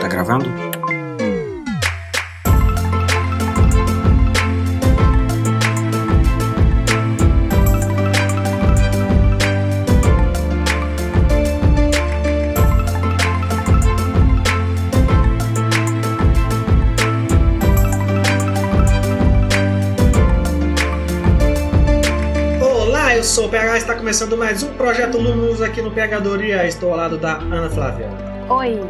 Tá gravando? PH está começando mais um Projeto Lumos aqui no Pegadoria. Estou ao lado da Ana Flávia. Oi,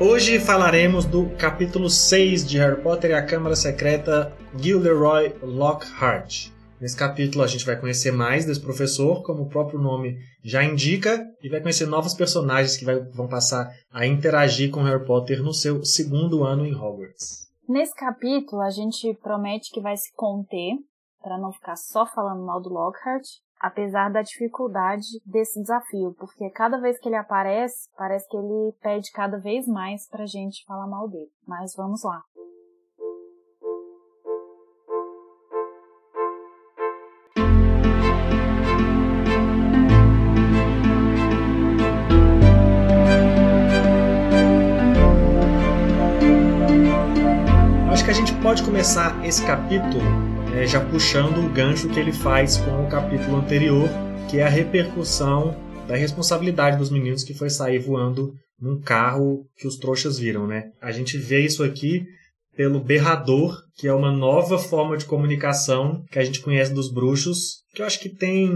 Hoje falaremos do capítulo 6 de Harry Potter e a Câmara Secreta Gilderoy Lockhart. Nesse capítulo a gente vai conhecer mais desse professor, como o próprio nome já indica, e vai conhecer novos personagens que vai- vão passar a interagir com Harry Potter no seu segundo ano em Hogwarts. nesse capítulo a gente promete que vai se conter para não ficar só falando mal do Lockhart, apesar da dificuldade desse desafio, porque cada vez que ele aparece, parece que ele pede cada vez mais pra gente falar mal dele. Mas vamos lá. Acho que a gente pode começar esse capítulo eh, já puxando o gancho que ele faz com o capítulo anterior, que é a repercussão da responsabilidade dos meninos que foi sair voando num carro que os trouxas viram, né? A gente vê isso aqui pelo berrador, que é uma nova forma de comunicação que a gente conhece dos bruxos, que eu acho que tem...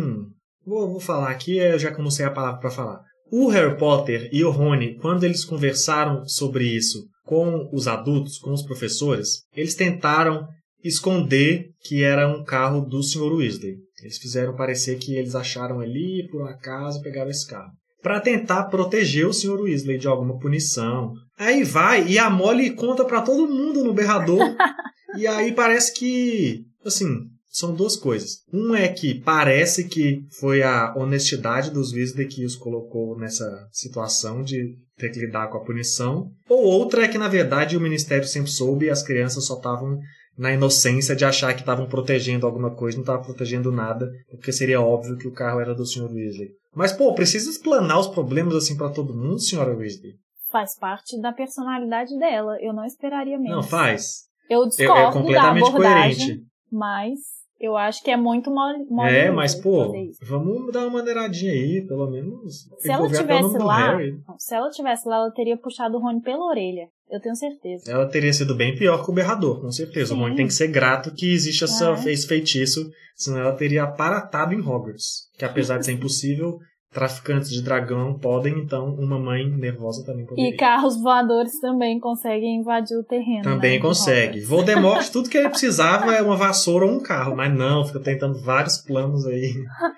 Vou, vou falar aqui, eu já que eu não sei a palavra para falar. O Harry Potter e o Rony, quando eles conversaram sobre isso com os adultos, com os professores, eles tentaram esconder que era um carro do Sr. Weasley. Eles fizeram parecer que eles acharam ali, por um acaso, pegaram esse carro. Para tentar proteger o Sr. Weasley de alguma punição. Aí vai e a Molly conta para todo mundo no berrador. e aí parece que, assim, são duas coisas. Um é que parece que foi a honestidade dos Weasley que os colocou nessa situação de ter que lidar com a punição. Ou outra é que, na verdade, o Ministério sempre soube e as crianças só estavam na inocência de achar que estavam protegendo alguma coisa, não estavam protegendo nada, porque seria óbvio que o carro era do Sr. Weasley. Mas, pô, precisa explanar os problemas assim para todo mundo, Sra. Weasley? Faz parte da personalidade dela, eu não esperaria menos. Não, faz. Eu É, discordo é completamente da abordagem, coerente. mas eu acho que é muito mole, É, mas, pô, vamos dar uma maneiradinha aí, pelo menos. Se ela tivesse lá, não, se ela tivesse lá, ela teria puxado o Rony pela orelha. Eu tenho certeza. Ela teria sido bem pior que o berrador, com certeza. O Sim. Rony tem que ser grato que existe essa, É. esse feitiço, senão ela teria aparatado em Hogwarts. Que apesar de ser impossível, traficantes de dragão podem, então uma mãe nervosa também poderia. E carros voadores também conseguem invadir o terreno. Também né, consegue. Voldemort, tudo que ele precisava é uma vassoura ou um carro, mas não, fica tentando vários planos aí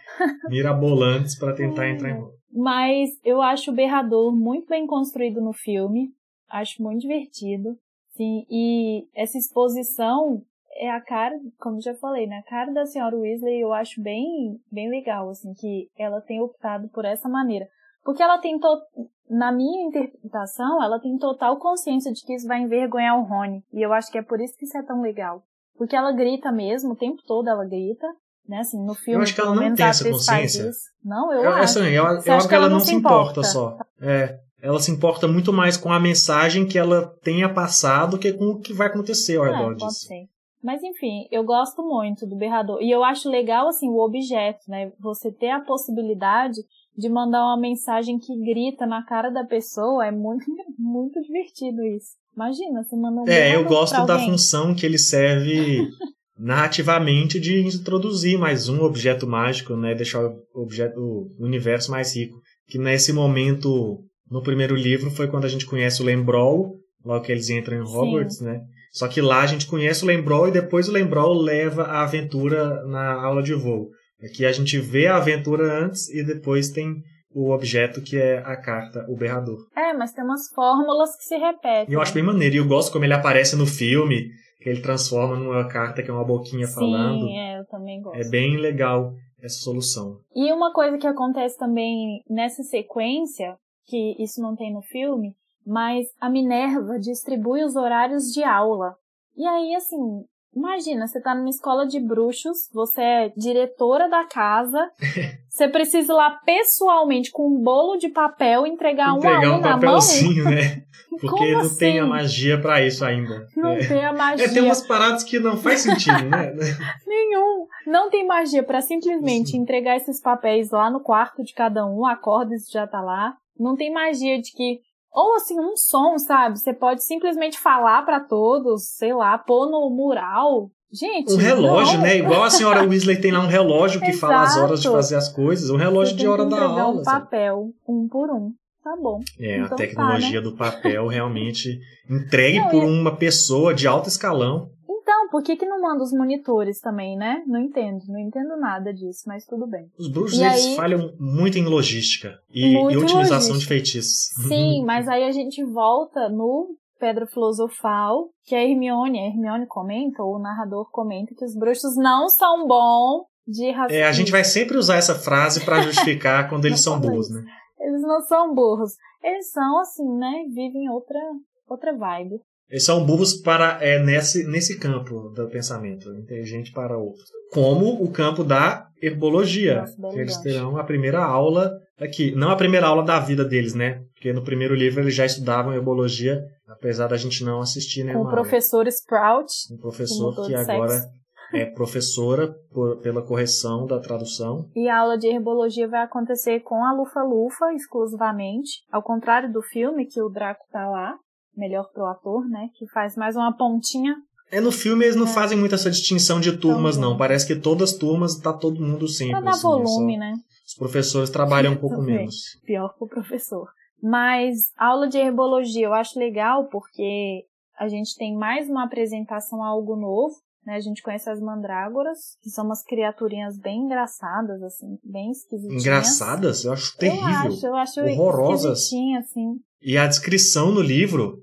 mirabolantes para tentar entrar em Hogwarts. Mas eu acho o berrador muito bem construído no filme. Acho muito divertido. Sim, e essa exposição é a cara, como já falei, né? A cara da senhora Weasley eu acho bem, bem legal, assim, que ela tem optado por essa maneira. Porque ela tem, to... na minha interpretação, ela tem total consciência de que isso vai envergonhar o Rony. E eu acho que é por isso que isso é tão legal. Porque ela grita mesmo, o tempo todo ela grita, né? Assim, no filme, acho que ela não tem essa consciência. Não, eu, Eu, acho. assim, eu, eu acho que ela não se importa, importa? só. É, ela se importa muito mais com a mensagem que ela tenha passado que com o que vai acontecer ao É, redor pode disso. ser. Mas enfim, eu gosto muito do berrador. E eu acho legal, assim, o objeto, né? Você ter a possibilidade de mandar uma mensagem que grita na cara da pessoa é muito, muito divertido isso. Imagina, você manda um É, eu gosto da função que ele serve narrativamente de introduzir mais um objeto mágico, né? Deixar o, objeto, o universo mais rico. Que nesse momento, no primeiro livro, foi quando a gente conhece o Lembrol, logo que eles entram em Sim. Hogwarts, né? Só que lá a gente conhece o Lembrol e depois o Lembrol leva a aventura na aula de voo. Aqui a gente vê a aventura antes e depois tem o objeto que é a carta, o berrador. É, mas tem umas fórmulas que se repetem. E eu acho bem maneiro. E eu gosto como ele aparece no filme, que ele transforma numa carta que é uma boquinha falando. Sim, é, eu também gosto. É bem legal essa solução. E uma coisa que acontece também nessa sequência, que isso não tem no filme, mas a Minerva distribui os horários de aula. E aí, assim, Imagina, você tá numa escola de bruxos, você é diretora da casa, você precisa ir lá pessoalmente com um bolo de papel entregar, entregar um a um um na mão. papelzinho, né? Porque Como não assim? tem a magia pra isso ainda. Não é. tem a magia É, tem umas paradas que não faz sentido, né? nenhum. Não tem magia pra simplesmente Sim. entregar esses papéis lá no quarto de cada um, acorda isso já tá lá. Não tem magia de que ou assim um som, sabe? Você pode simplesmente falar pra todos, sei lá, pôr no mural. Gente, Um relógio, não. né? Igual a senhora Weasley tem lá um relógio que fala as horas de fazer as coisas. Um relógio de hora da aula. um sabe? papel, um por um. Tá bom. É, Então a tá, tecnologia do papel realmente entregue Não, por e- uma pessoa de alto escalão. Então, por que que não manda os monitores também, né? Não entendo, não entendo nada disso, mas tudo bem. Os bruxos E eles aí- falham muito em logística e, e utilização logística. de feitiços. Sim, mas aí a gente volta no Pedra Filosofal, que a Hermione, a Hermione comenta, ou o narrador comenta, que os bruxos não são bons de racismo. É, a gente vai sempre usar essa frase pra justificar quando eles são burros, né? Eles não são burros. Eles são, assim, né? Vivem outra, outra vibe. Eles são burros para é, nesse, nesse campo do pensamento, inteligente para outros. Como o campo da herbologia. Nossa, que eles terão a primeira aula aqui. Não a primeira aula da vida deles, né? Porque no primeiro livro eles já estudavam herbologia, apesar da gente não assistir Com nenhuma o professor Sprout. Um professor que de agora sexo. é professora por- pela correção da tradução. E a aula de herbologia vai acontecer com a Lufa-Lufa exclusivamente. Ao contrário do filme, que o Draco tá lá. Melhor pro ator, né? Que faz mais uma pontinha. É, no filme eles não É. fazem muito essa distinção de turmas, Então, não. Parece que todas as turmas tá todo mundo sempre. Pra dar assim, é só- volume, né? Os professores trabalham um pouco menos. pior pro professor. Mas aula de herbologia eu acho legal porque a gente tem mais uma apresentação a algo novo, né? A gente conhece as mandrágoras, que são umas criaturinhas bem engraçadas, assim, bem esquisitinhas. Engraçadas? Eu acho terrível. Eu acho, eu acho Horrorosas. assim. E a descrição no livro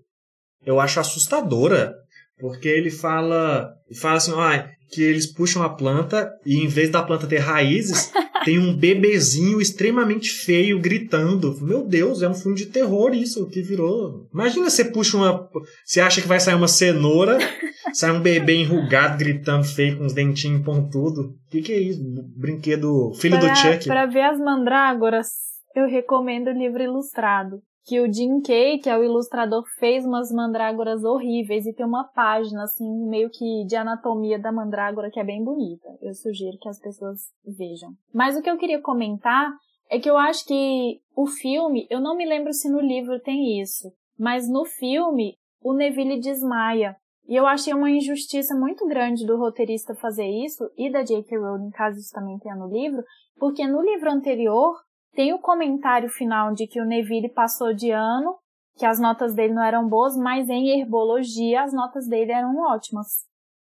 eu acho assustadora. Porque ele fala, fala assim, ah, que eles puxam a planta e em vez da planta ter raízes, tem um bebezinho extremamente feio gritando. Meu Deus, é um filme de terror isso que virou. Imagina você puxa uma. Você acha que vai sair uma cenoura, sai um bebê enrugado gritando feio com os dentinhos pontudos. O que, que é isso? Brinquedo. Filho pra, do Chuck. Pra ver as mandrágoras, eu recomendo o livro ilustrado. Que o Jim Kay, que é o ilustrador, fez umas mandrágoras horríveis e tem uma página, assim, meio que de anatomia da mandrágora que é bem bonita. Eu sugiro que as pessoas vejam. Mas o que eu queria comentar é que eu acho que o filme, eu não me lembro se no livro tem isso, mas no filme o Neville desmaia. E eu achei uma injustiça muito grande do roteirista fazer isso e da J.K. Rowling, caso isso também tenha no livro, porque no livro anterior tem o comentário final de que o Neville passou de ano, que as notas dele não eram boas, mas em herbologia as notas dele eram ótimas.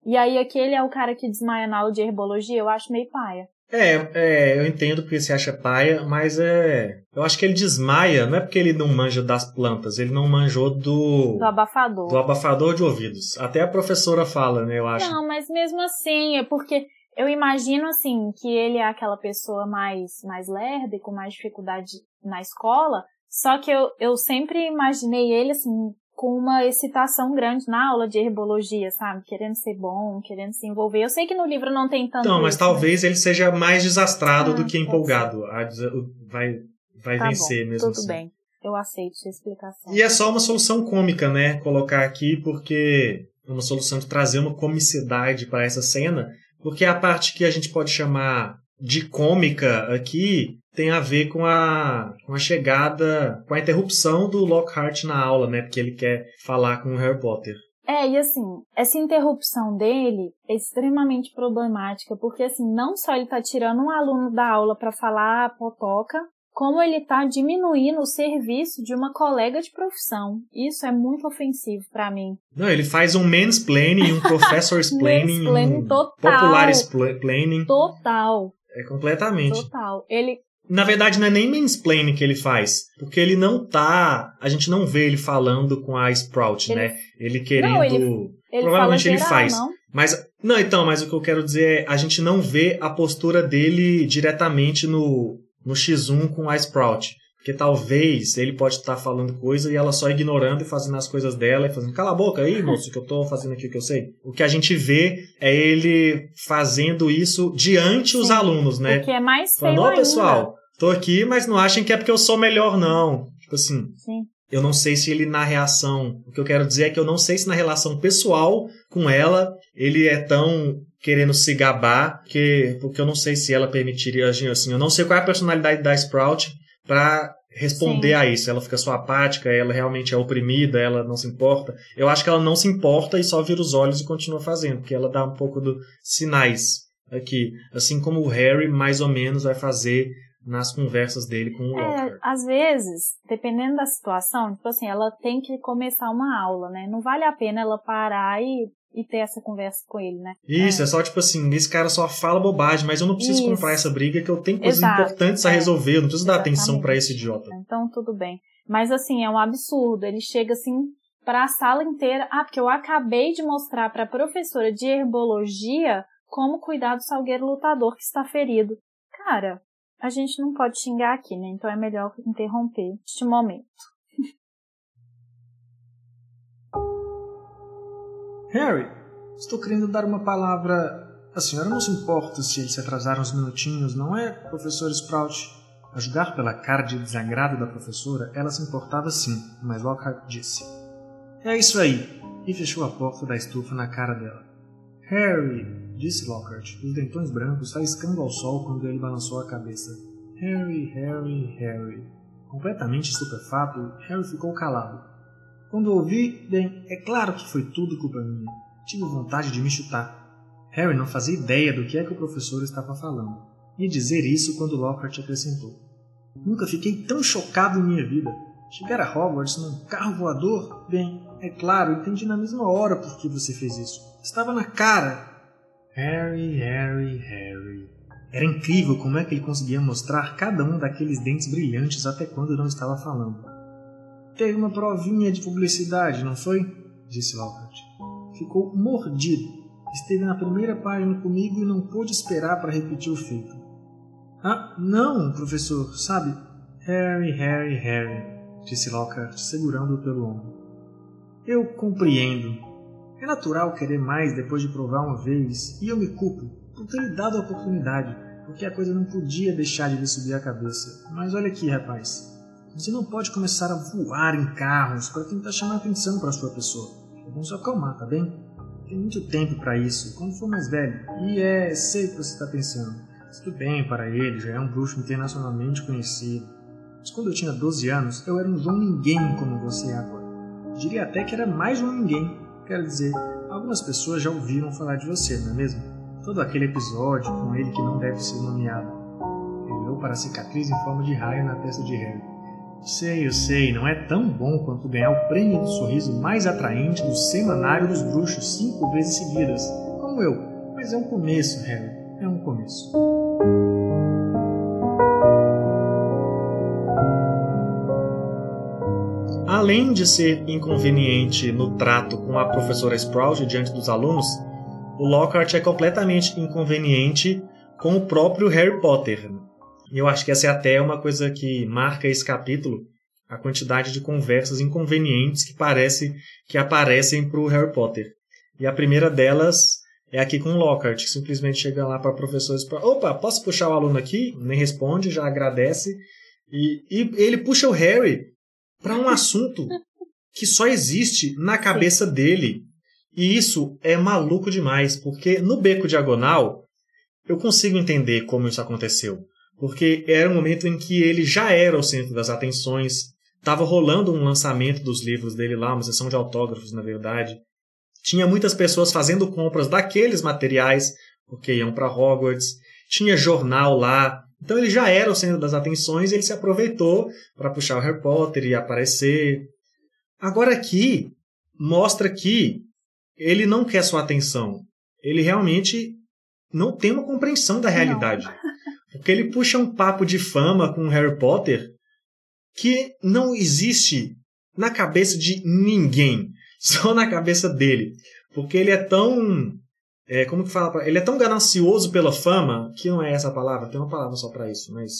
E aí aquele é o cara que desmaia na aula de herbologia, eu acho meio paia. É, é, eu entendo porque você acha paia, mas é. Eu acho que ele desmaia, não é porque ele não manja das plantas, ele não manjou do. Do abafador. do abafador de ouvidos. Até a professora fala, né, eu acho. Não, mas mesmo assim, é porque eu imagino assim que ele é aquela pessoa mais mais lerda e com mais dificuldade na escola, só que eu, eu sempre imaginei ele assim com uma excitação grande na aula de herbologia, sabe? Querendo ser bom, querendo se envolver. Eu sei que no livro não tem tanto Então, mas isso, talvez ele seja mais desastrado Ah, do que empolgado. Vai, vai Tá vencer bom, mesmo tudo assim. bem. Eu aceito sua explicação. E é só uma solução cômica, né? Colocar aqui, porque é uma solução de trazer uma comicidade para essa cena, porque a parte que a gente pode chamar de cômica aqui tem a ver com a, com a chegada, com a interrupção do Lockhart na aula, né? Porque ele quer falar com o Harry Potter. É, e assim, essa interrupção dele é extremamente problemática, porque assim, não só ele tá tirando um aluno da aula para falar potoca, como ele tá diminuindo o serviço de uma colega de profissão. Isso é muito ofensivo para mim. Não, ele faz um mansplaining, um professor explaining, Mansplaining um total. popular explaining. Total, É completamente. total. Ele Na verdade, não é nem mansplaining que ele faz. Porque ele não tá. A gente não vê ele falando com a Sprout, Ele- né? Ele querendo. Não, ele Provavelmente fala ele faz. não? Mas. Não, então, mas o que eu quero dizer é. A gente não vê a postura dele diretamente no, no X1 com a Sprout. Porque talvez ele pode estar falando coisa e ela só ignorando e fazendo as coisas dela e fazendo, cala a boca aí, moço, que eu tô fazendo aqui o que eu sei. O que a gente vê é ele fazendo isso diante Sim, os alunos, né? O que é mais Falando, ó, pessoal, tô aqui, mas não achem que é porque eu sou melhor, não. Tipo assim. Sim. Eu não sei se ele na reação. O que eu quero dizer é que eu não sei se na relação pessoal com ela ele é tão querendo se gabar, que, porque eu não sei se ela permitiria agir assim. Eu não sei qual é a personalidade da Sprout para responder Sim. a isso. Ela fica só apática, ela realmente é oprimida, ela não se importa. Eu acho que ela não se importa e só vira os olhos e continua fazendo, porque ela dá um pouco dos sinais aqui. Assim como o Harry mais ou menos vai fazer nas conversas dele com o é. Às vezes, dependendo da situação, tipo assim, ela tem que começar uma aula, né? Não vale a pena ela parar e e ter essa conversa com ele, né? Isso, é. é, só tipo assim, esse cara só fala bobagem, mas eu não preciso Isso. comprar essa briga que eu tenho coisas Exato. importantes a é. resolver, eu não preciso Exatamente. dar atenção para esse idiota. Então tudo bem. Mas assim, é um absurdo. Ele chega assim para a sala inteira. Ah, porque eu acabei de mostrar para a professora de herbologia como cuidar do salgueiro lutador que está ferido. Cara, a gente não pode xingar aqui, né? Então é melhor interromper este momento. Harry, estou querendo dar uma palavra. A senhora não se importa se eles se atrasaram uns minutinhos, não é, professor Sprout? A julgar pela cara de desagrado da professora, ela se importava sim, mas Lockhart disse: É isso aí, e fechou a porta da estufa na cara dela. Harry, disse Lockhart, os dentões brancos faiscando ao sol quando ele balançou a cabeça. Harry, Harry, Harry. Completamente estupefato, Harry ficou calado. Quando ouvi, bem, é claro que foi tudo culpa minha. Tive vontade de me chutar. Harry não fazia ideia do que é que o professor estava falando. E dizer isso quando Lockhart acrescentou. Nunca fiquei tão chocado em minha vida. Chegar a Hogwarts num carro voador? Bem, é claro, entendi na mesma hora por que você fez isso. Estava na cara. Harry, Harry, Harry. Era incrível como é que ele conseguia mostrar cada um daqueles dentes brilhantes até quando não estava falando. Teve uma provinha de publicidade, não foi? Disse Lockhart. Ficou mordido. Esteve na primeira página comigo e não pôde esperar para repetir o feito. Ah, não, professor, sabe? Harry, Harry, Harry, disse Lockhart, segurando-o pelo ombro. Eu compreendo. É natural querer mais depois de provar uma vez, e eu me culpo por ter lhe dado a oportunidade, porque a coisa não podia deixar de lhe subir a cabeça. Mas olha aqui, rapaz. Você não pode começar a voar em carros para tentar chamar atenção para sua pessoa. Vamos se acalmar, tá bem? Tem muito tempo para isso, quando for mais velho. E é, sei o que você está pensando. Tudo bem para ele, já é um bruxo internacionalmente conhecido. Mas quando eu tinha 12 anos, eu era um João Ninguém como você é agora. Diria até que era mais João Ninguém. Quero dizer, algumas pessoas já ouviram falar de você, não é mesmo? Todo aquele episódio com ele que não deve ser nomeado. Ele olhou para a cicatriz em forma de raio na testa de Harry. Sei, eu sei, não é tão bom quanto ganhar o prêmio do sorriso mais atraente do Semanário dos Bruxos cinco vezes seguidas, como eu. Mas é um começo, Harry, é um começo. Além de ser inconveniente no trato com a professora Sprout diante dos alunos, o Lockhart é completamente inconveniente com o próprio Harry Potter. E eu acho que essa é até uma coisa que marca esse capítulo, a quantidade de conversas inconvenientes que parece que aparecem para o Harry Potter. E a primeira delas é aqui com o Lockhart, que simplesmente chega lá para a professora e fala, opa, posso puxar o aluno aqui? Nem responde, já agradece. E, e ele puxa o Harry para um assunto que só existe na cabeça dele. E isso é maluco demais, porque no beco diagonal eu consigo entender como isso aconteceu porque era um momento em que ele já era o centro das atenções, estava rolando um lançamento dos livros dele lá, uma sessão de autógrafos, na verdade. Tinha muitas pessoas fazendo compras daqueles materiais, porque iam para Hogwarts. Tinha jornal lá. Então ele já era o centro das atenções e ele se aproveitou para puxar o Harry Potter e aparecer. Agora aqui, mostra que ele não quer sua atenção. Ele realmente não tem uma compreensão da realidade. Não. Porque ele puxa um papo de fama com Harry Potter que não existe na cabeça de ninguém, só na cabeça dele. Porque ele é tão. É, como que fala? Ele é tão ganancioso pela fama, que não é essa palavra, tem uma palavra só para isso, mas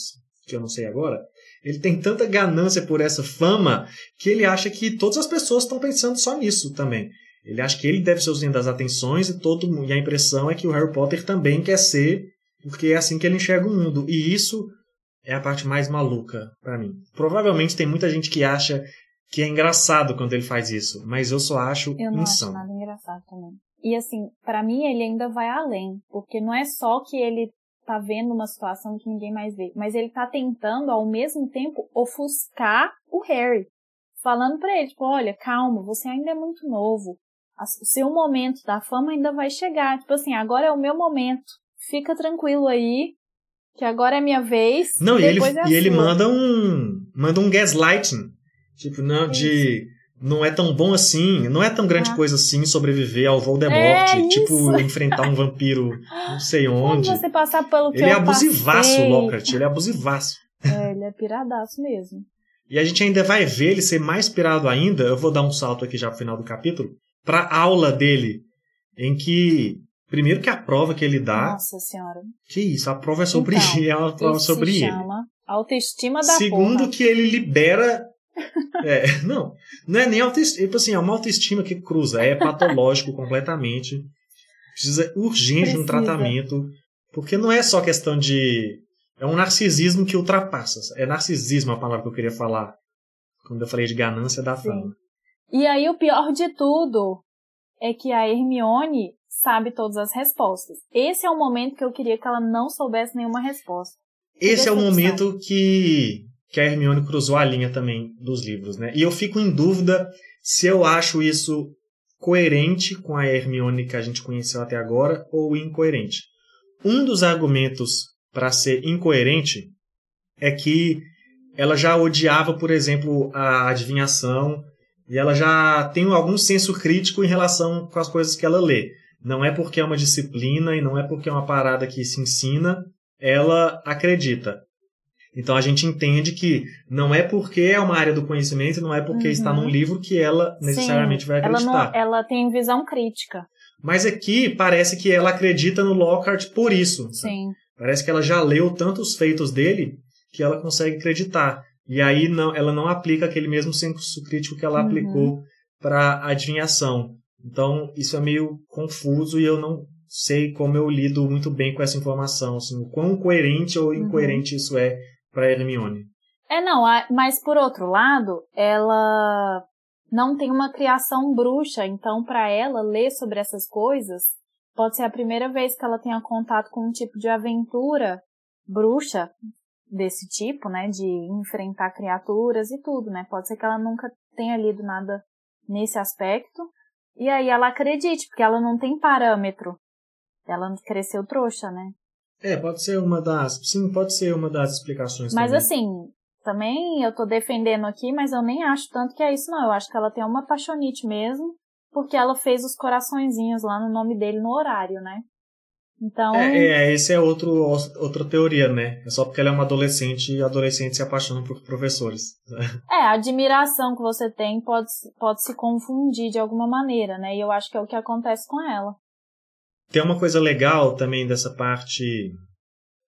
que eu não sei agora, ele tem tanta ganância por essa fama que ele acha que todas as pessoas estão pensando só nisso também. Ele acha que ele deve ser o centro das atenções e todo e a impressão é que o Harry Potter também quer ser, porque é assim que ele enxerga o mundo. E isso é a parte mais maluca para mim. Provavelmente tem muita gente que acha que é engraçado quando ele faz isso, mas eu só acho eu não insano. acho nada engraçado também. E assim, para mim ele ainda vai além, porque não é só que ele tá vendo uma situação que ninguém mais vê, mas ele tá tentando ao mesmo tempo ofuscar o Harry, falando para ele, tipo, olha, calma, você ainda é muito novo. O seu momento da fama ainda vai chegar. Tipo assim, agora é o meu momento. Fica tranquilo aí, que agora é minha vez. Não, e ele, é e ele manda um manda um gaslighting, tipo, não, de não é tão bom assim, não é tão grande ah. coisa assim sobreviver ao Voldemort, é tipo enfrentar um vampiro não sei onde. Você passar pelo que Ele é abusivaço, o Lockhart, ele é abusivaço. É, ele é piradaço mesmo. E a gente ainda vai ver ele ser mais pirado ainda, eu vou dar um salto aqui já pro final do capítulo, pra aula dele, em que Primeiro que a prova que ele dá. Nossa senhora. Que isso, a prova é sobre então, é uma prova sobre se ele. chama autoestima da Segundo porra. que ele libera é, não, não é nem autoestima, tipo assim, é uma autoestima que cruza, é patológico completamente. Precisa urgente de um tratamento, porque não é só questão de é um narcisismo que ultrapassa. É narcisismo a palavra que eu queria falar quando eu falei de ganância da fama. E aí o pior de tudo é que a Hermione sabe todas as respostas. Esse é o momento que eu queria que ela não soubesse nenhuma resposta. Esse é o momento que que a Hermione cruzou a linha também dos livros, né? E eu fico em dúvida se eu acho isso coerente com a Hermione que a gente conheceu até agora ou incoerente. Um dos argumentos para ser incoerente é que ela já odiava, por exemplo, a adivinhação e ela já tem algum senso crítico em relação com as coisas que ela lê. Não é porque é uma disciplina e não é porque é uma parada que se ensina, ela acredita. Então a gente entende que não é porque é uma área do conhecimento, não é porque uhum. está num livro que ela necessariamente Sim, vai acreditar. Ela, não, ela tem visão crítica. Mas aqui parece que ela acredita no Lockhart por isso. Sim. Parece que ela já leu tantos feitos dele que ela consegue acreditar. E aí não, ela não aplica aquele mesmo senso crítico que ela uhum. aplicou para adivinhação. Então isso é meio confuso e eu não sei como eu lido muito bem com essa informação, assim, o quão coerente ou uhum. incoerente uhum. isso é para Hermione. É, não, mas por outro lado, ela não tem uma criação bruxa, então para ela ler sobre essas coisas pode ser a primeira vez que ela tenha contato com um tipo de aventura bruxa desse tipo, né, de enfrentar criaturas e tudo, né? Pode ser que ela nunca tenha lido nada nesse aspecto. E aí ela acredite, porque ela não tem parâmetro. Ela cresceu trouxa, né? É, pode ser uma das. Sim, pode ser uma das explicações. Mas também. assim, também eu tô defendendo aqui, mas eu nem acho tanto que é isso, não. Eu acho que ela tem uma paixonite mesmo, porque ela fez os coraçõezinhos lá no nome dele no horário, né? Então. É, é esse é outro, outra teoria, né? É só porque ela é uma adolescente e adolescentes se apaixonam por professores. É, a admiração que você tem pode, pode se confundir de alguma maneira, né? E eu acho que é o que acontece com ela. Tem uma coisa legal também dessa parte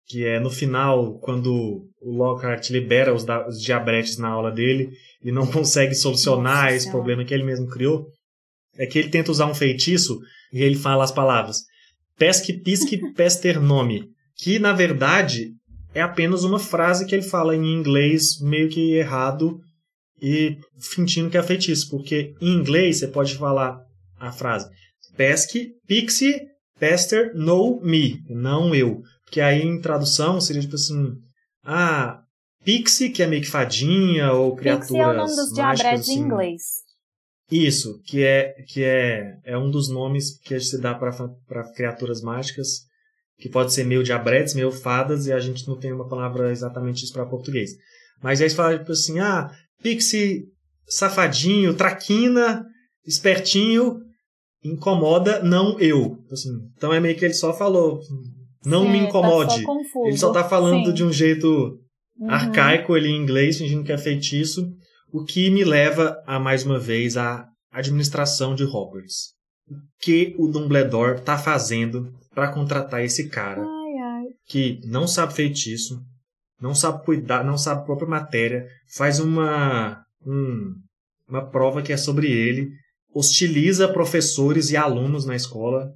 que é no final, quando o Lockhart libera os, os diabretes na aula dele e não consegue solucionar Nossa, esse problema que ele mesmo criou, é que ele tenta usar um feitiço e ele fala as palavras pesque, pisque, pester nome, que na verdade é apenas uma frase que ele fala em inglês meio que errado e fingindo que é feitiço, porque em inglês você pode falar a frase pesque, pixie, Pester know me, não eu. Porque aí em tradução seria tipo assim, ah, Pixie, que é meio que fadinha ou criaturas Pixie é o nome dos diabretes assim. em inglês. Isso, que é que é, é um dos nomes que se dá para criaturas mágicas, que pode ser meio diabretes, meio fadas, e a gente não tem uma palavra exatamente isso para português. Mas aí você fala tipo assim, ah, Pixie safadinho, traquina, espertinho, incomoda, não eu. Assim, então é meio que ele só falou, não Sim, me tá incomode. Tá ele só tá falando Sim. de um jeito uhum. arcaico ali em inglês, fingindo que é feitiço, o que me leva a mais uma vez a administração de Hogwarts. O que o Dumbledore tá fazendo para contratar esse cara ai, ai. que não sabe feitiço, não sabe cuidar, não sabe a própria matéria, faz uma, um, uma prova que é sobre ele, hostiliza professores e alunos na escola.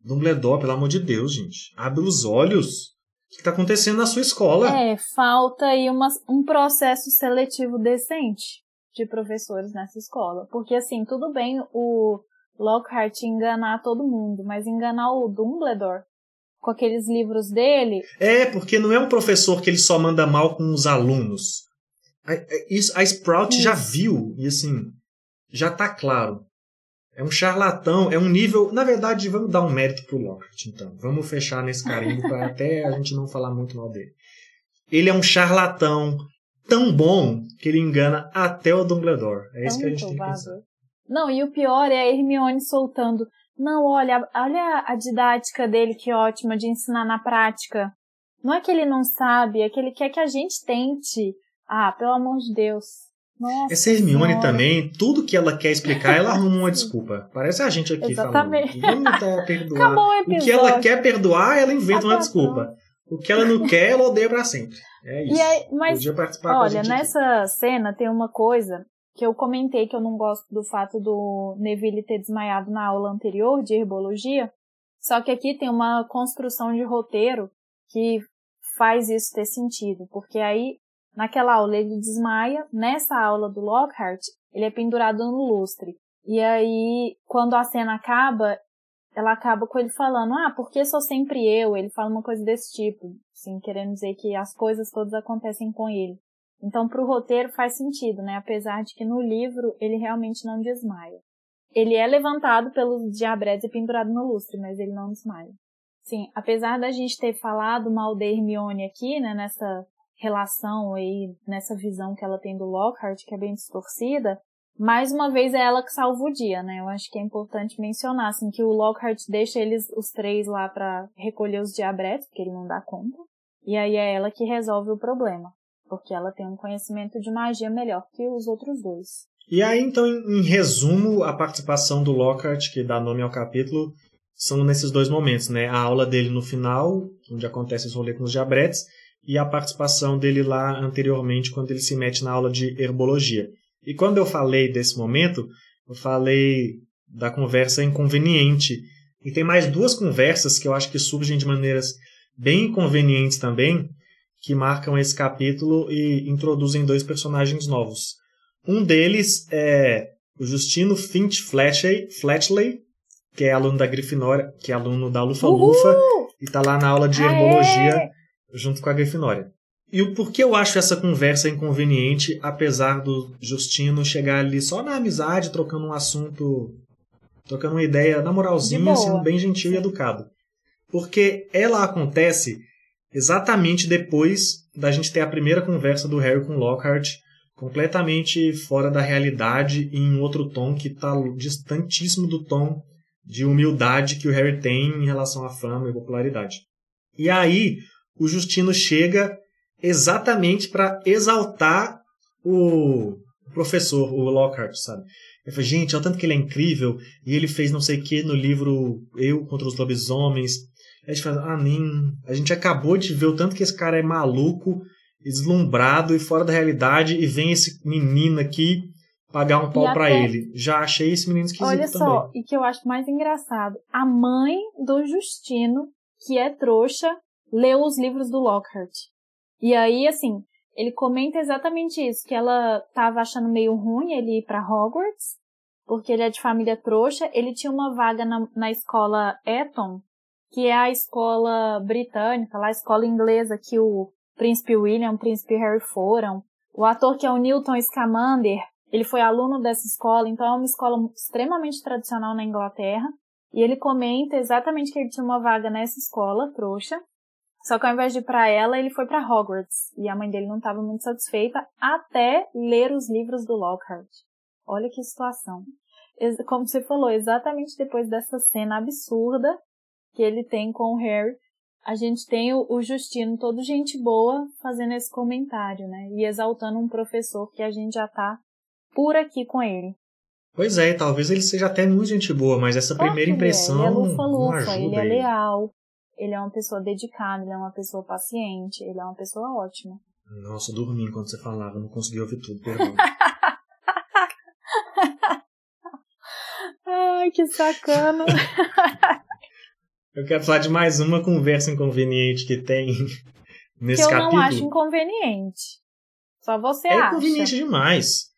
Dumbledore, pelo amor de Deus, gente, abre os olhos. O que está acontecendo na sua escola? É, falta aí uma, um processo seletivo decente de professores nessa escola. Porque, assim, tudo bem o Lockhart enganar todo mundo, mas enganar o Dumbledore com aqueles livros dele. É, porque não é um professor que ele só manda mal com os alunos. A, isso, a Sprout isso. já viu, e assim, já tá claro. É um charlatão, é um nível. Na verdade, vamos dar um mérito pro Lockhart, então. Vamos fechar nesse carimbo para até a gente não falar muito mal dele. Ele é um charlatão tão bom que ele engana até o Dumbledore. É isso que a gente tem que pensar. Não, e o pior é a Hermione soltando. Não, olha, olha a didática dele, que ótima, de ensinar na prática. Não é que ele não sabe, é que ele quer que a gente tente. Ah, pelo amor de Deus. Nossa Essa Hermione senhora. também, tudo que ela quer explicar, ela arruma uma desculpa. Parece a gente aqui Exatamente. falando. Vamos perdoar. Acabou o, o que ela quer perdoar, ela inventa Acabou. uma desculpa. O que ela não quer, ela odeia pra sempre. É isso. Aí, mas, olha, nessa aqui. cena tem uma coisa que eu comentei que eu não gosto do fato do Neville ter desmaiado na aula anterior de herbologia, só que aqui tem uma construção de roteiro que faz isso ter sentido, porque aí naquela aula ele desmaia, nessa aula do Lockhart ele é pendurado no lustre. E aí, quando a cena acaba, ela acaba com ele falando, ah, por que sou sempre eu? Ele fala uma coisa desse tipo, assim, querendo dizer que as coisas todas acontecem com ele. Então, para o roteiro faz sentido, né? Apesar de que no livro ele realmente não desmaia. Ele é levantado pelos diabretes e pendurado no lustre, mas ele não desmaia. Sim, apesar da gente ter falado mal da Hermione aqui, né, nessa relação aí, nessa visão que ela tem do Lockhart, que é bem distorcida, mais uma vez é ela que salva o dia, né? Eu acho que é importante mencionar, assim, que o Lockhart deixa eles, os três lá para recolher os diabretes, porque ele não dá conta, e aí é ela que resolve o problema porque ela tem um conhecimento de magia melhor que os outros dois. E aí, então, em, resumo, a participação do Lockhart, que dá nome ao capítulo, são nesses dois momentos, né? A aula dele no final, onde acontece os rolê com os diabretes, e a participação dele lá anteriormente, quando ele se mete na aula de herbologia. E quando eu falei desse momento, eu falei da conversa inconveniente. E tem mais duas conversas que eu acho que surgem de maneiras bem inconvenientes também, que marcam esse capítulo e introduzem dois personagens novos. Um deles é o Justino Finch Fletchley, Fletchley que é aluno da Grifinória, que é aluno da Lufa-Lufa, e está lá na aula de herbologia! Junto com a Grifinória. E o porquê eu acho essa conversa inconveniente, apesar do Justino chegar ali só na amizade, trocando um assunto, trocando uma ideia na moralzinha, sendo bem gentil e educado. Porque ela acontece exatamente depois da gente ter a primeira conversa do Harry com Lockhart, completamente fora da realidade e em outro tom que está distantíssimo do tom de humildade que o Harry tem em relação à fama e popularidade. E aí o Justino chega exatamente para exaltar o professor, o Lockhart, sabe? Ele fala, gente, olha tanto que ele é incrível, e ele fez não sei o que no livro Eu contra os Lobisomens, a gente fala, ah, nem. A gente acabou de ver o tanto que esse cara é maluco, deslumbrado e fora da realidade, e vem esse menino aqui pagar um pau para ele. Já achei esse menino esquisito Olha também. só, e que eu acho mais engraçado, a mãe do Justino, que é trouxa, leu os livros do Lockhart. E aí, assim, ele comenta exatamente isso, que ela tava achando meio ruim ele ir para Hogwarts, porque ele é de família trouxa, ele tinha uma vaga na, na escola Eton, que é a escola britânica, lá a escola inglesa que o príncipe William, o príncipe Harry foram. O ator que é o Newton Scamander, ele foi aluno dessa escola, então é uma escola extremamente tradicional na Inglaterra. E ele comenta exatamente que ele tinha uma vaga nessa escola, trouxa. Só que ao invés de ir para ela, ele foi para Hogwarts. E a mãe dele não estava muito satisfeita até ler os livros do Lockhart. Olha que situação. Como você falou, exatamente depois dessa cena absurda, que ele tem com o Harry, a gente tem o, Justino, todo gente boa, fazendo esse comentário, né? E exaltando um professor que a gente já tá por aqui com ele. Pois é, talvez ele seja até muito gente boa, mas essa primeira impressão. Ele é, ele é lufa-lufa, ele é leal, ele é uma pessoa dedicada, ele é uma pessoa paciente, ele é uma pessoa ótima. Nossa, eu dormi enquanto você falava, não consegui ouvir tudo, perdão. Ai, que sacana. eu quero falar de mais uma conversa inconveniente que tem nesse que eu capítulo. não acho inconveniente. Só você é acha. É inconveniente demais.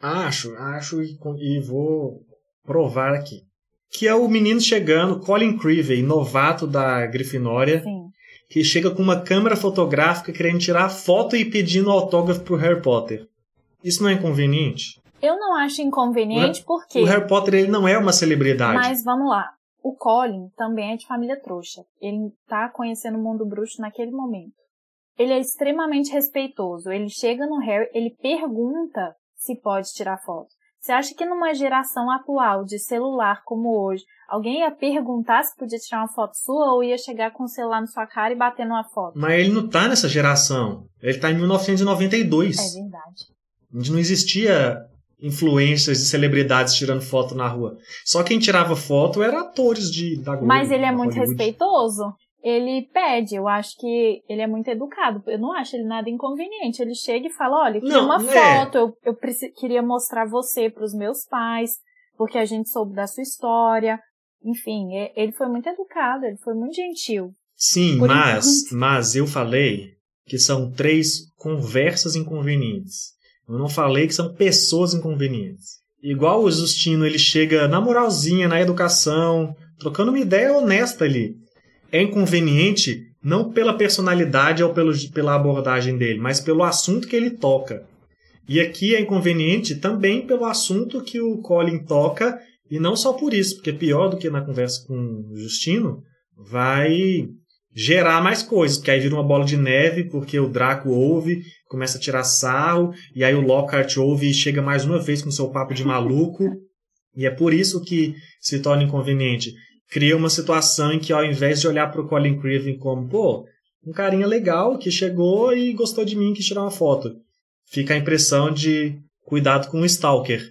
Acho, acho e, e vou provar aqui. Que é o menino chegando, Colin Creevey, novato da Grifinória, Sim. que chega com uma câmera fotográfica querendo tirar foto e pedindo autógrafo pro Harry Potter. Isso não é inconveniente? Eu não acho inconveniente porque. O Harry Potter ele não é uma celebridade. Mas vamos lá. O Colin também é de família trouxa. Ele tá conhecendo o mundo bruxo naquele momento. Ele é extremamente respeitoso. Ele chega no Harry, ele pergunta se pode tirar foto. Você acha que numa geração atual de celular como hoje, alguém ia perguntar se podia tirar uma foto sua ou ia chegar com o celular na sua cara e bater numa foto? Mas ele não tá nessa geração. Ele tá em 1992. É verdade. Onde não existia influências de celebridades tirando foto na rua. Só quem tirava foto era atores de da Globo. Mas ele é muito Hollywood. respeitoso. Ele pede, eu acho que ele é muito educado. Eu não acho ele nada inconveniente. Ele chega e fala: olha, queria Não, uma é. foto, eu, eu queria mostrar você para os meus pais, porque a gente soube da sua história. Enfim, ele foi muito educado, ele foi muito gentil. Sim, Por mas, enquanto. mas eu falei que são três conversas inconvenientes. Eu não falei que são pessoas inconvenientes. Igual o Justino, ele chega na moralzinha, na educação, trocando uma ideia honesta ali. É inconveniente não pela personalidade ou pelo, pela abordagem dele, mas pelo assunto que ele toca. E aqui é inconveniente também pelo assunto que o Colin toca, e não só por isso, porque pior do que na conversa com o Justino, vai gerar mais coisas, porque aí vira uma bola de neve, porque o Draco ouve, começa a tirar sarro, e aí o Lockhart ouve e chega mais uma vez com seu papo de maluco, e é por isso que se torna inconveniente. Cria uma situação em que ao invés de olhar para o Colin Creevy como, pô, um carinha legal que chegou e gostou de mim, quis tirar uma foto. Fica a impressão de cuidado com o Stalker.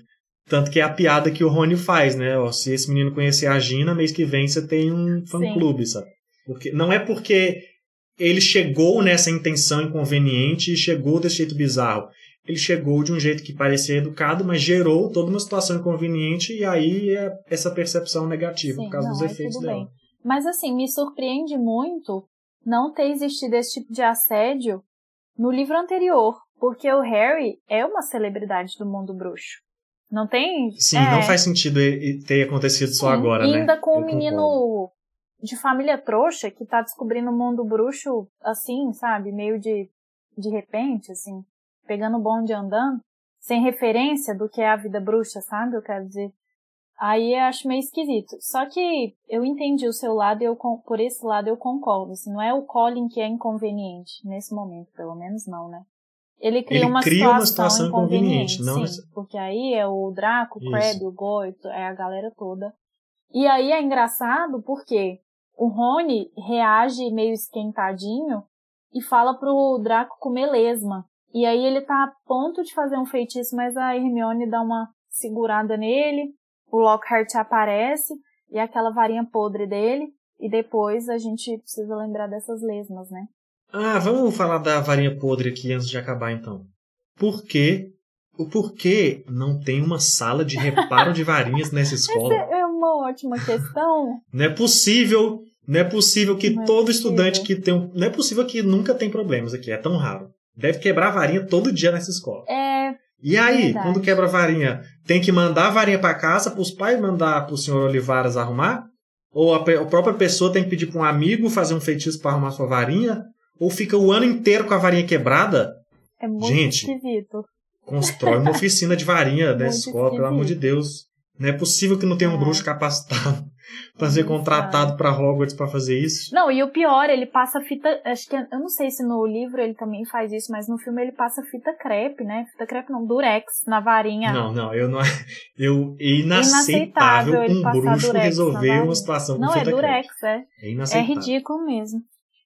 Tanto que é a piada que o Rony faz, né? Ó, se esse menino conhecer a Gina, mês que vem você tem um fã-clube, sabe? Porque, não é porque ele chegou nessa intenção inconveniente e chegou desse jeito bizarro. Ele chegou de um jeito que parecia educado, mas gerou toda uma situação inconveniente e aí é essa percepção negativa Sim, por causa não, dos efeitos dela. bem. Mas assim, me surpreende muito não ter existido esse tipo de assédio no livro anterior, porque o Harry é uma celebridade do mundo bruxo. Não tem? Sim, é, não faz sentido ter acontecido só sim, agora, e né? ainda com o menino concordo. de família trouxa que tá descobrindo o mundo bruxo assim, sabe? Meio de, de repente, assim, pegando o bonde andando, sem referência do que é a vida bruxa, sabe? Eu quero dizer. Aí eu acho meio esquisito. Só que eu entendi o seu lado e eu, por esse lado eu concordo. Assim, não é o Colin que é inconveniente, nesse momento, pelo menos não, né? Ele cria, Ele uma, cria situação uma situação inconveniente, não sim, porque aí é o Draco, o. Crabbe, o Goito, é a galera toda. E aí é engraçado porque o Rony reage meio esquentadinho e fala pro Draco comer lesma. E aí ele tá a ponto de fazer um feitiço, mas a Hermione dá uma segurada nele, o Lockhart aparece e aquela varinha podre dele, e depois a gente precisa lembrar dessas lesmas, né? Ah, vamos falar da varinha podre aqui antes de acabar então. Por que o porquê não tem uma sala de reparo de varinhas nessa escola? Essa é uma ótima questão. Não é possível, não é possível que Não é todo possível. estudante que tem um, não é possível que nunca tem problemas aqui, é tão raro. Deve quebrar a varinha todo dia nessa escola. É, E aí, Verdade. quando quebra a varinha, tem que mandar a varinha para casa para os pais mandar para o senhor Olivares arrumar? Ou a, a própria pessoa tem que pedir para um amigo fazer um feitiço para arrumar sua varinha? Ou fica o ano inteiro com a varinha quebrada? é muito Gente, esquisito. Constrói uma oficina de varinha nessa escola, pelo amor de Deus. Não é possível que não tenha um É. bruxo capacitado para ser Não contratado para Hogwarts para fazer isso. Não, e o pior, ele passa fita. Acho que. Eu não sei se no livro ele também faz isso, mas no filme ele passa fita crepe, né? Fita crepe não, durex na varinha. Não, não, eu não. Eu é Inaceitável inaceitável um bruxo durex resolver uma situação com Não, é fita durex, é. crepe. É É inaceitável. ridículo mesmo.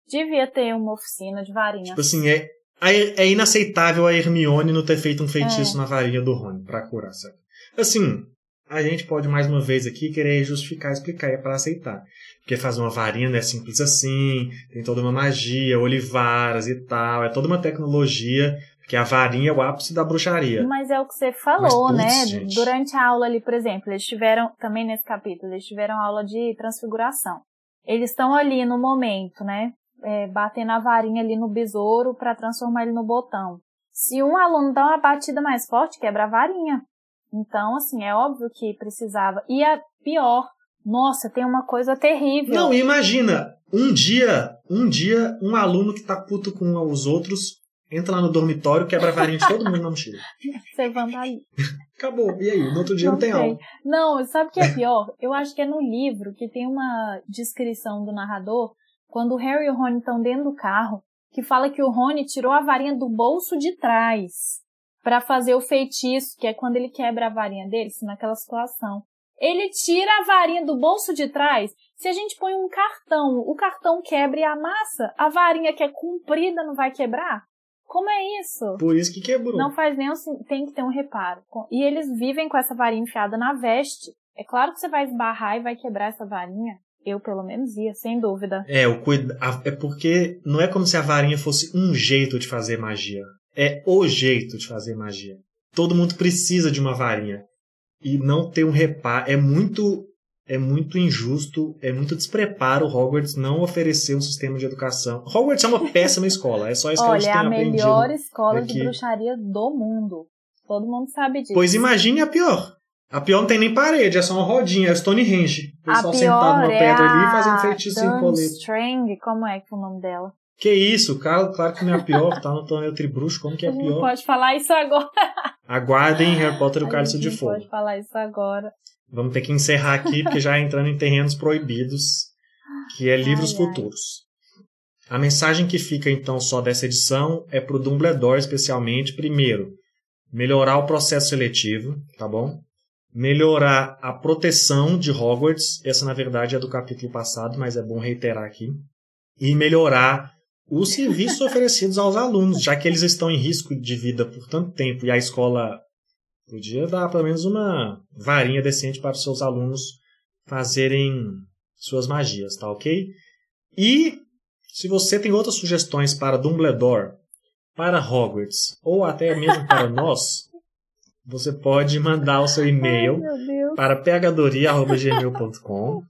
Devia ter uma oficina de varinha. Tipo assim, é, é inaceitável a Hermione não ter feito um feitiço É. na varinha do Rony pra curar, sabe? Assim, a gente pode mais uma vez aqui querer justificar, explicar e é para aceitar. Porque fazer uma varinha não é simples assim, tem toda uma magia, olivaras e tal, é toda uma tecnologia, que a varinha é o ápice da bruxaria. Mas é o que você falou, Mas, né? Gente. Durante a aula ali, por exemplo, eles tiveram, também nesse capítulo, eles tiveram aula de transfiguração. Eles estão ali no momento, né? É, batendo a varinha ali no besouro para transformar ele no botão. Se um aluno dá uma batida mais forte, quebra a varinha. Então, assim, é óbvio que precisava. E a pior, nossa, tem uma coisa terrível. Não, imagina, um dia, um dia, um aluno que tá puto com os outros entra lá no dormitório, quebra a varinha de todo mundo na mochila. Você vandaliza. Acabou. E aí? No outro dia não, não tem aula. Não, sabe o que é pior? Eu acho que é no livro que tem uma descrição do narrador quando o Harry e o Rony estão dentro do carro, que fala que o Rony tirou a varinha do bolso de trás para fazer o feitiço, que é quando ele quebra a varinha dele, naquela situação. Ele tira a varinha do bolso de trás. Se a gente põe um cartão, o cartão quebra e amassa, a varinha que é comprida não vai quebrar? Como é isso? Por isso que quebrou. Não faz nem assim, tem que ter um reparo. E eles vivem com essa varinha enfiada na veste. É claro que você vai esbarrar e vai quebrar essa varinha. Eu, pelo menos, ia, sem dúvida. É, o cuida... é porque não é como se a varinha fosse um jeito de fazer magia é o jeito de fazer magia. Todo mundo precisa de uma varinha. E não ter um reparo. É muito. É muito injusto, é muito despreparo Hogwarts não oferecer um sistema de educação. Hogwarts é uma péssima escola, é só isso Olha, que a gente tem aprendido. Olha, é a melhor escola de bruxaria do mundo. Todo mundo sabe disso. Pois imagine a pior. A pior não tem nem parede, é só uma rodinha, é Stonehenge. O pessoal sentado numa é pedra ali fazendo feitiço em colete. Strang, como é que é o nome dela? Que isso, claro, claro que não é pior, tá no torneio Tribruxo, como que é pior? Não pode falar isso agora. Aguardem Harry Potter e o Cálice de Fogo. Não pode falar isso agora. Vamos ter que encerrar aqui, porque já entrando em terrenos proibidos, que é livros ai, futuros. Ai. A mensagem que fica então só dessa edição é pro Dumbledore especialmente, primeiro, melhorar o processo seletivo, tá bom? Melhorar a proteção de Hogwarts, essa na verdade é do capítulo passado, mas é bom reiterar aqui. E melhorar os serviços oferecidos aos alunos, já que eles estão em risco de vida por tanto tempo e a escola podia dar pelo menos uma varinha decente para os seus alunos fazerem suas magias, tá ok? E se você tem outras sugestões para Dumbledore, para Hogwarts ou até mesmo para nós, você pode mandar o seu e-mail Ai, para pegadoria.gmail.com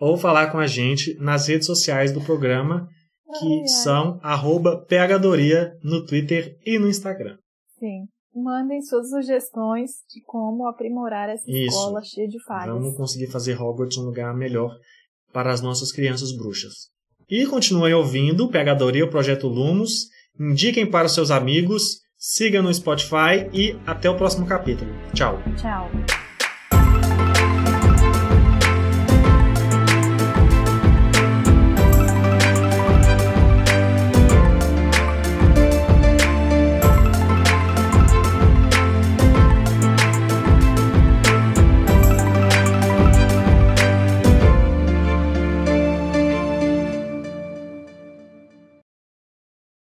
ou falar com a gente nas redes sociais do programa que ai, ai. são arroba pegadoria no Twitter e no Instagram. Sim. Mandem suas sugestões de como aprimorar essa Isso. escola cheia de falhas. Vamos conseguir fazer Hogwarts um lugar melhor para as nossas crianças bruxas. E continuem ouvindo Pegadoria, o Projeto Lumos. Indiquem para os seus amigos, sigam no Spotify e até o próximo capítulo. Tchau. Tchau.